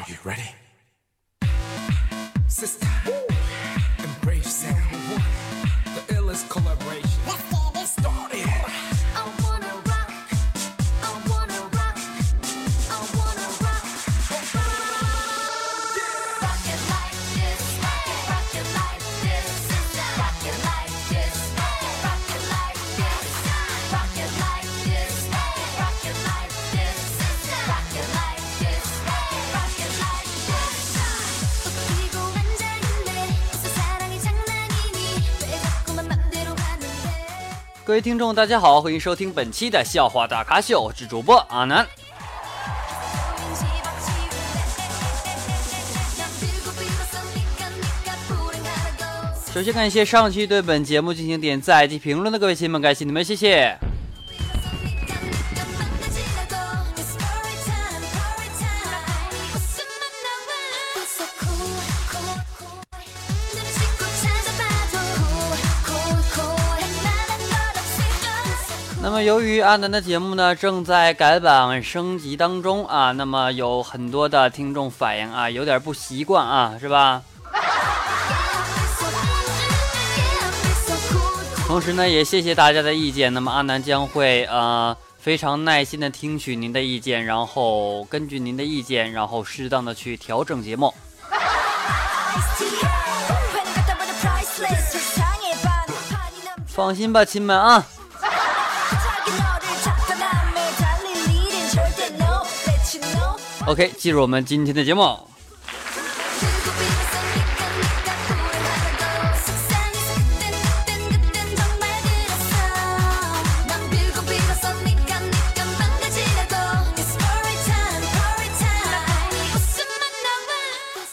Are you ready? Sister, 各位听众，大家好，欢迎收听本期的笑话大咖秀，我是主播阿南。首先感谢上期对本节目进行点赞及评论的各位亲们，感谢你们，谢谢。由于阿南的节目呢正在改版升级当中啊，那么有很多的听众反映啊，有点不习惯啊，是吧？同时呢，也谢谢大家的意见。那么阿南将会呃非常耐心的听取您的意见，然后根据您的意见，然后适当的去调整节目。放心吧，亲们啊。OK，进入我们今天的节目。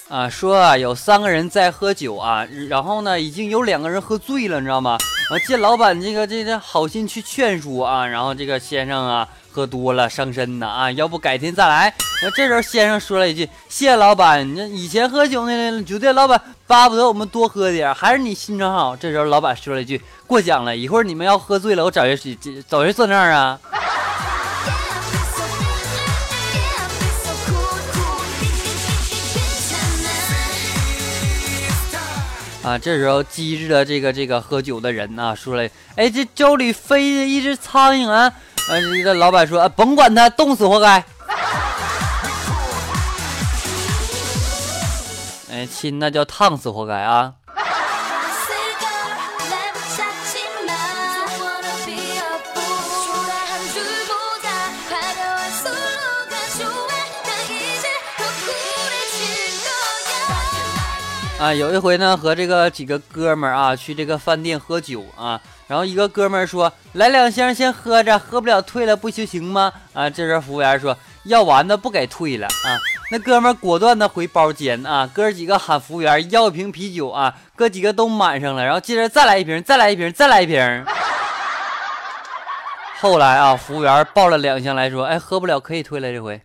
啊，说啊，有三个人在喝酒啊，然后呢，已经有两个人喝醉了，你知道吗？啊，见老板这个这个好心去劝说啊，然后这个先生啊喝多了伤身呢啊，要不改天再来。那这时候先生说了一句：“谢谢老板，你以前喝酒那酒店老板巴不得我们多喝点，还是你心肠好。”这时候老板说了一句：“过奖了，一会儿你们要喝醉了，我找人找人算账啊。”啊，这时候机智的这个这个喝酒的人啊、说了，哎，这粥里飞着一只苍蝇啊！啊，这老板说，啊、甭管他，冻死活该。哎，亲，那叫烫死活该啊！啊，有一回呢，和这个几个哥们儿啊去这个饭店喝酒啊，然后一个哥们儿说：“来两箱先喝着，喝不了退了不就行吗？”啊，这时候服务员说：“要完的不给退了啊。”那哥们儿果断的回包间啊，哥几个喊服务员要一瓶啤酒啊，哥几个都满上了，然后接着再来一瓶，再来一瓶，再来一瓶。后来啊，服务员抱了两箱来说：“哎，喝不了可以退了，这回。”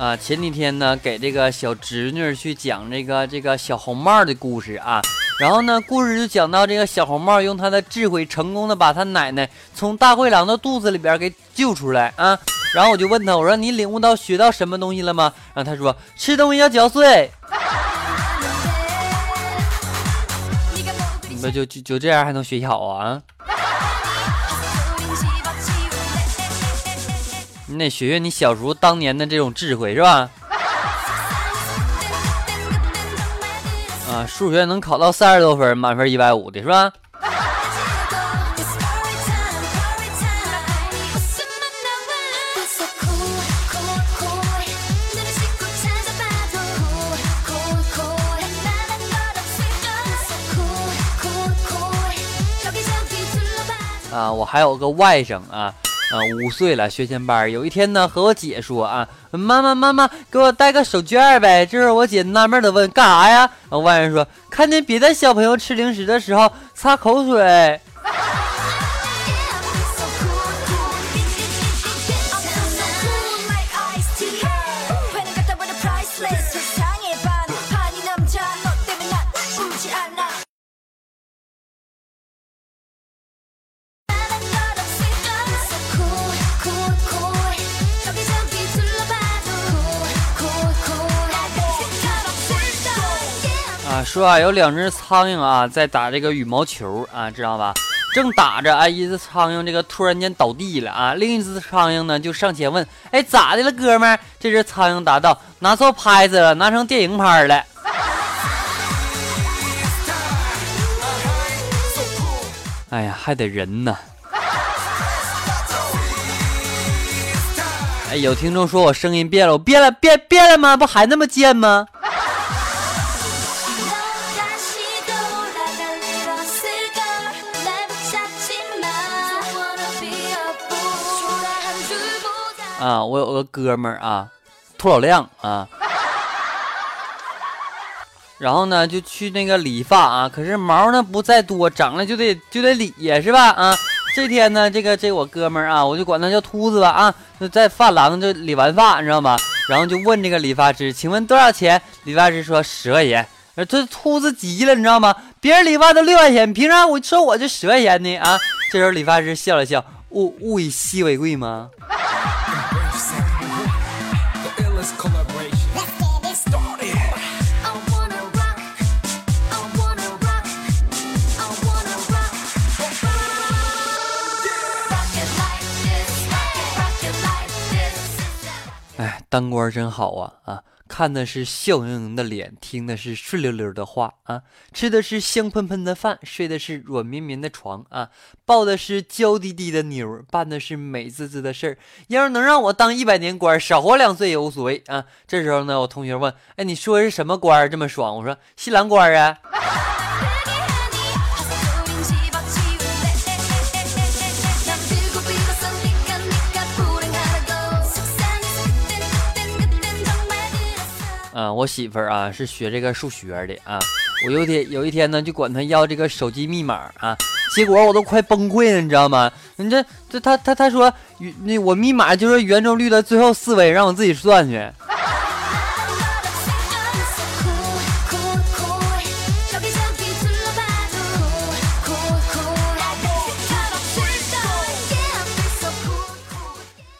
啊，前几天呢，给这个小侄女去讲这个这个小红帽的故事啊，然后呢，故事就讲到这个小红帽用他的智慧，成功的把他奶奶从大灰狼的肚子里边给救出来啊。然后我就问他，我说你领悟到学到什么东西了吗？然后他说吃东西要嚼碎。你们就就就这样还能学习好啊？你得学学你小时候当年的这种智慧是吧？啊，数学能考到三十多分，满分一百五的是吧？啊，我还有个外甥啊，啊，五岁了，学前班。有一天呢，和我姐说啊，妈妈妈妈，给我带个手绢呗。这时我姐纳闷的问，干啥呀？我外甥说，看见别的小朋友吃零食的时候擦口水。说啊，有两只苍蝇啊在打这个羽毛球啊，知道吧？正打着啊，一只苍蝇这个突然间倒地了啊，另一只苍蝇呢就上前问：“哎，咋的了，哥们？”这只苍蝇答道：“拿错拍子了，拿成电影拍了。”哎呀，还得人呢。哎，有听众说我声音变了，我变了，变变了吗？不还那么贱吗？啊，我有个哥们儿啊，秃老亮啊，然后呢就去那个理发啊，可是毛呢不在多，长了就得就得理呀，是吧？啊，这天呢，这个这我哥们儿啊，我就管他叫秃子吧啊，在发廊就理完发，你知道吗？然后就问这个理发师，请问多少钱？理发师说十块钱。这秃子急了，你知道吗？别人理发都六块钱，凭啥我说我就十块钱呢？啊！这时候理发师笑了笑，物物以稀为贵吗？哎，当官真好啊啊！看的是笑盈盈的脸，听的是顺溜溜的话啊，吃的是香喷喷的饭，睡的是软绵绵的床啊，抱的是娇滴滴的妞，办的是美滋滋的事儿。要是能让我当一百年官，少活两岁也无所谓啊。这时候呢，我同学问：“哎，你说的是什么官这么爽？”我说：“新郎官啊。啊，我媳妇儿啊是学这个数学的啊，我有一天有一天呢就管她要这个手机密码啊，结果我都快崩溃了，你知道吗？你这这他他他说那我密码就是圆周率的最后四位，让我自己算去。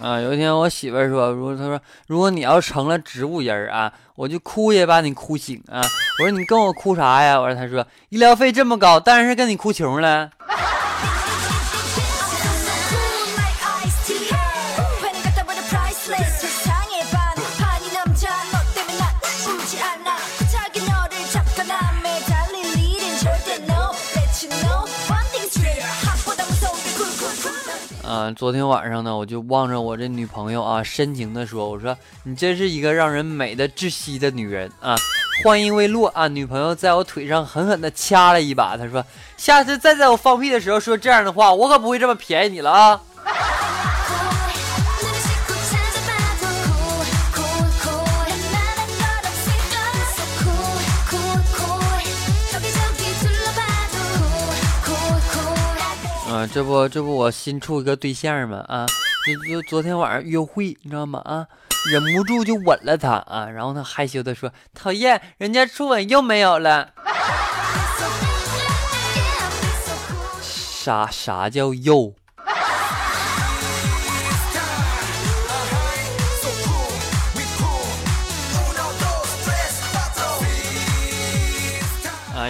啊，有一天我媳妇儿说，如果她说如果你要成了植物人儿啊，我就哭也把你哭醒啊。我说你跟我哭啥呀？我说她说医疗费这么高，当然是跟你哭穷了。昨天晚上呢，我就望着我这女朋友啊，深情的说：“我说你真是一个让人美的窒息的女人啊！”话音未落啊，女朋友在我腿上狠狠的掐了一把，她说：“下次再在我放屁的时候说这样的话，我可不会这么便宜你了啊！”这不这不我新处一个对象嘛啊，就就昨天晚上约会，你知道吗？啊，忍不住就吻了他啊，然后他害羞的说：“讨厌，人家初吻又没有了。”啥啥叫又？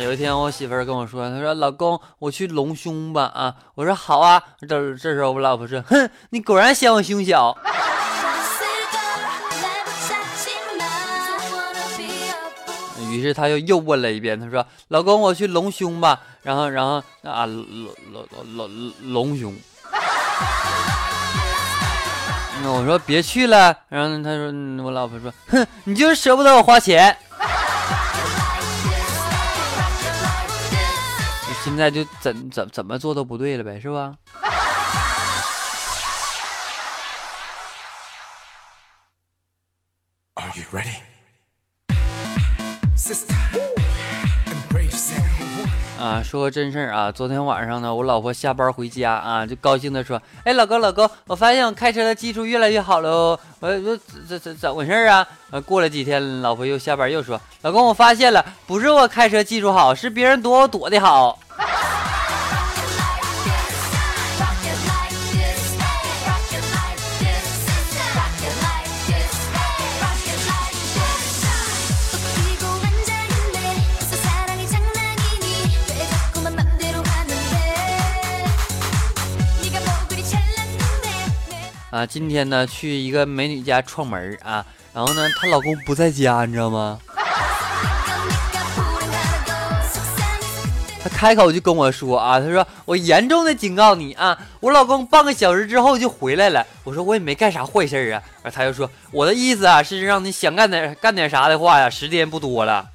有一天我媳妇儿跟我说，她说老公，我去隆胸吧啊！我说好啊。这这时候我老婆说，哼，你果然嫌我胸小。于是他又又问了一遍，他说：“老公，我去隆胸吧。”然后，然后啊，隆隆隆隆胸。那我说别去了。然后他说：“我老婆说，哼，你就是舍不得我花钱。”现在就怎怎怎么做都不对了呗，是吧？Are you ready? Sister. 啊，说个真事儿啊，昨天晚上呢，我老婆下班回家啊，就高兴的说：“哎，老公，老公，我发现我开车的技术越来越好了哦。”我说：“这这怎么回事儿啊？”呃，过了几天，老婆又下班又说：“老公，我发现了，不是我开车技术好，是别人躲我躲的好。啊，今天呢去一个美女家串门儿啊，然后呢她老公不在家，你知道吗？他开口就跟我说啊，他说我严重的警告你啊，我老公半个小时之后就回来了。我说我也没干啥坏事啊，然后她就说我的意思啊是让你想干点干点啥的话呀，时间不多了。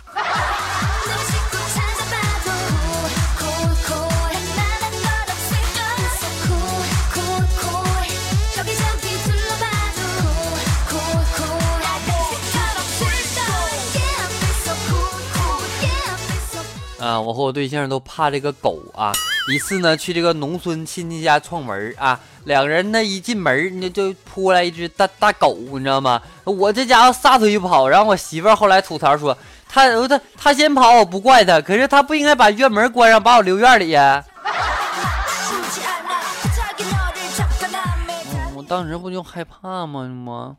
啊，我和我对象都怕这个狗啊。一次呢，去这个农村亲戚家串门啊，两个人呢一进门，那就扑来一只大大狗，你知道吗？我这家伙撒腿就跑，然后我媳妇后来吐槽说，他他他先跑，我不怪他，可是他不应该把院门关上，把我留院里呀。我当时不就害怕吗？吗？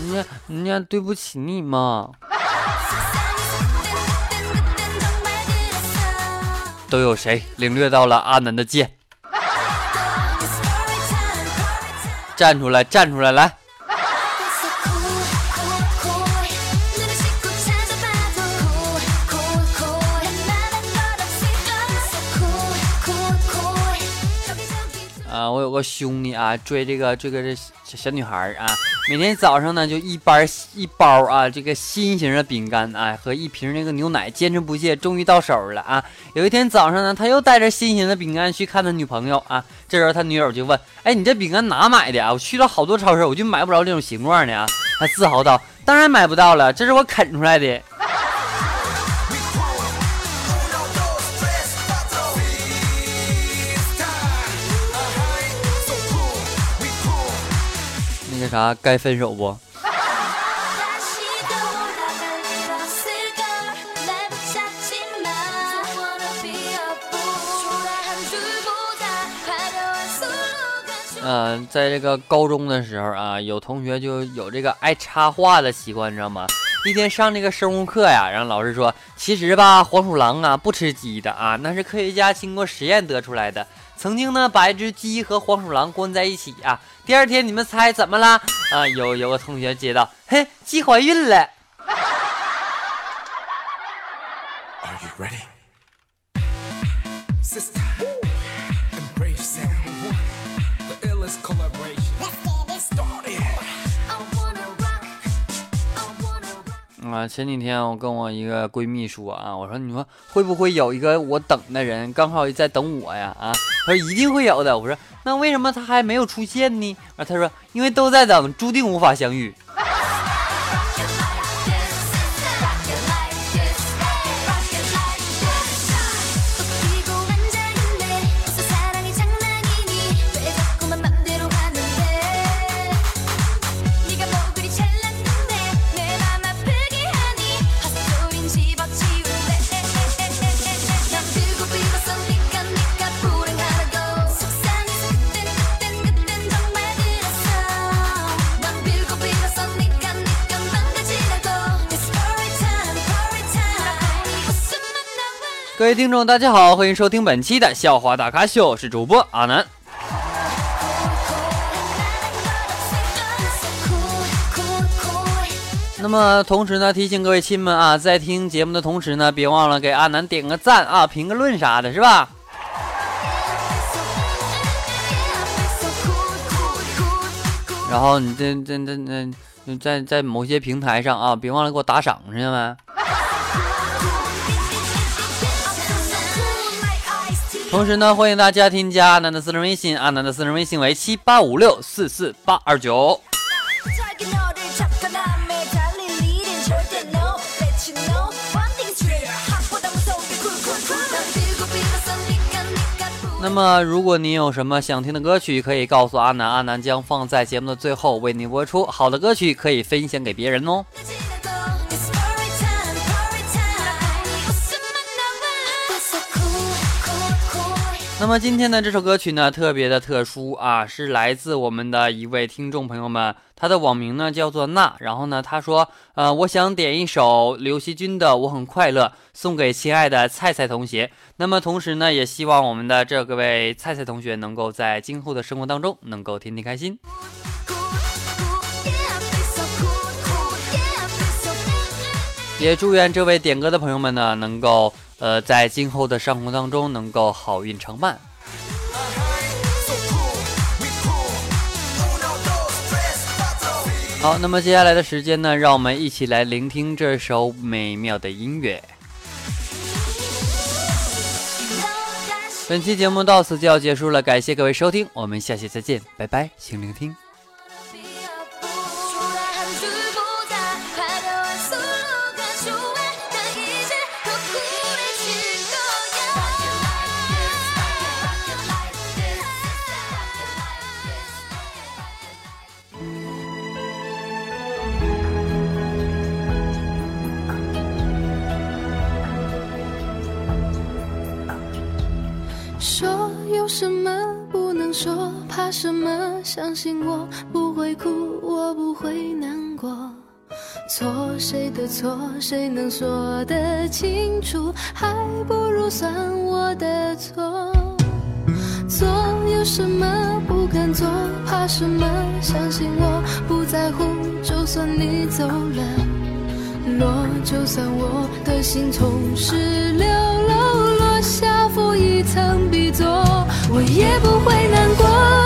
人家人家对不起你嘛。都有谁领略到了阿南的剑？站出来，站出来，来！啊，我有个兄弟啊，追这个这个这小小女孩啊，每天早上呢就一包一包啊这个新型的饼干啊和一瓶那个牛奶，坚持不懈，终于到手了啊。有一天早上呢，他又带着新型的饼干去看他女朋友啊，这时候他女友就问：“哎，你这饼干哪买的啊？我去了好多超市，我就买不着这种形状的啊。”他自豪道：“当然买不到了，这是我啃出来的。”那啥，该分手不？嗯、在这个高中的时候啊，有同学就有这个爱插话的习惯，你知道吗？一天上那个生物课呀，然后老师说，其实吧，黄鼠狼啊不吃鸡的啊，那是科学家经过实验得出来的。曾经呢，把一只鸡和黄鼠狼关在一起啊，第二天你们猜怎么了？啊，有有个同学接到，嘿，鸡怀孕了。Are you ready? 啊，前几天我跟我一个闺蜜说啊，我说你说会不会有一个我等的人刚好在等我呀？啊，她说一定会有的。我说那为什么他还没有出现呢？啊，她说因为都在等，注定无法相遇。各位听众，大家好，欢迎收听本期的笑话大咖秀，我是主播阿南。那么同时呢，提醒各位亲们啊，在听节目的同时呢，别忘了给阿南点个赞啊，评个论啥的，是吧？然后你这这这这在在某些平台上啊，别忘了给我打赏，知道没？同时呢，欢迎大家添加阿南的私人微信，阿南的私人微信为七八五六四四八二九。那么，如果你有什么想听的歌曲，可以告诉阿南，阿南将放在节目的最后为您播出。好的歌曲可以分享给别人哦。那么今天的这首歌曲呢，特别的特殊啊，是来自我们的一位听众朋友们，他的网名呢叫做娜，然后呢他说，呃，我想点一首刘惜君的《我很快乐》，送给亲爱的菜菜同学。那么同时呢，也希望我们的这个位菜菜同学能够在今后的生活当中能够天天开心。也祝愿这位点歌的朋友们呢，能够呃在今后的生活当中能够好运常伴。好，那么接下来的时间呢，让我们一起来聆听这首美妙的音乐。本期节目到此就要结束了，感谢各位收听，我们下期再见，拜拜，请聆听。怕什么？相信我不会哭，我不会难过。错谁的错，谁能说得清楚？还不如算我的错。做有什么不敢做，怕什么？相信我不在乎，就算你走了。落，就算我的心从十六楼落下负一层 B 座，我也不会难过。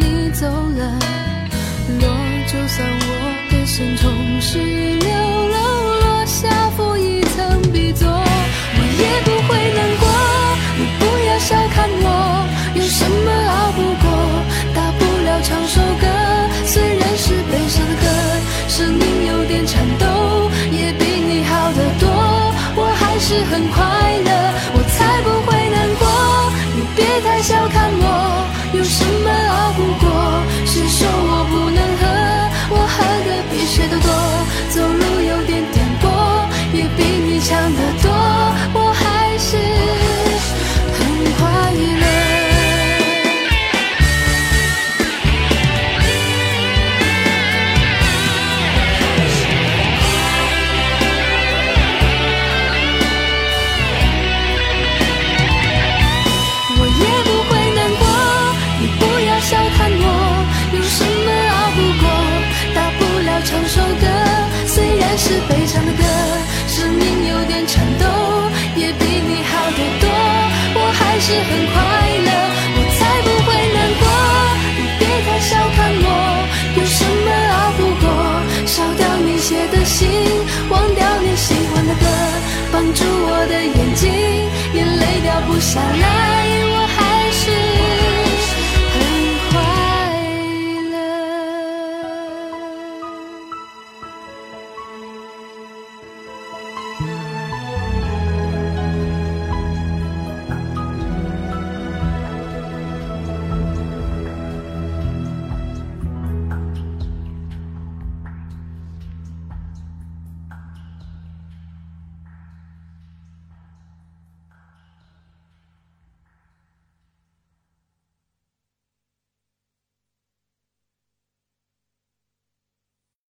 你走了，落，就算我的心从十六是很快乐，我才不会难过。你别太小看我，有什么熬不过？烧掉你写的信，忘掉你喜欢的歌，绑住我的眼睛，眼泪掉不下来。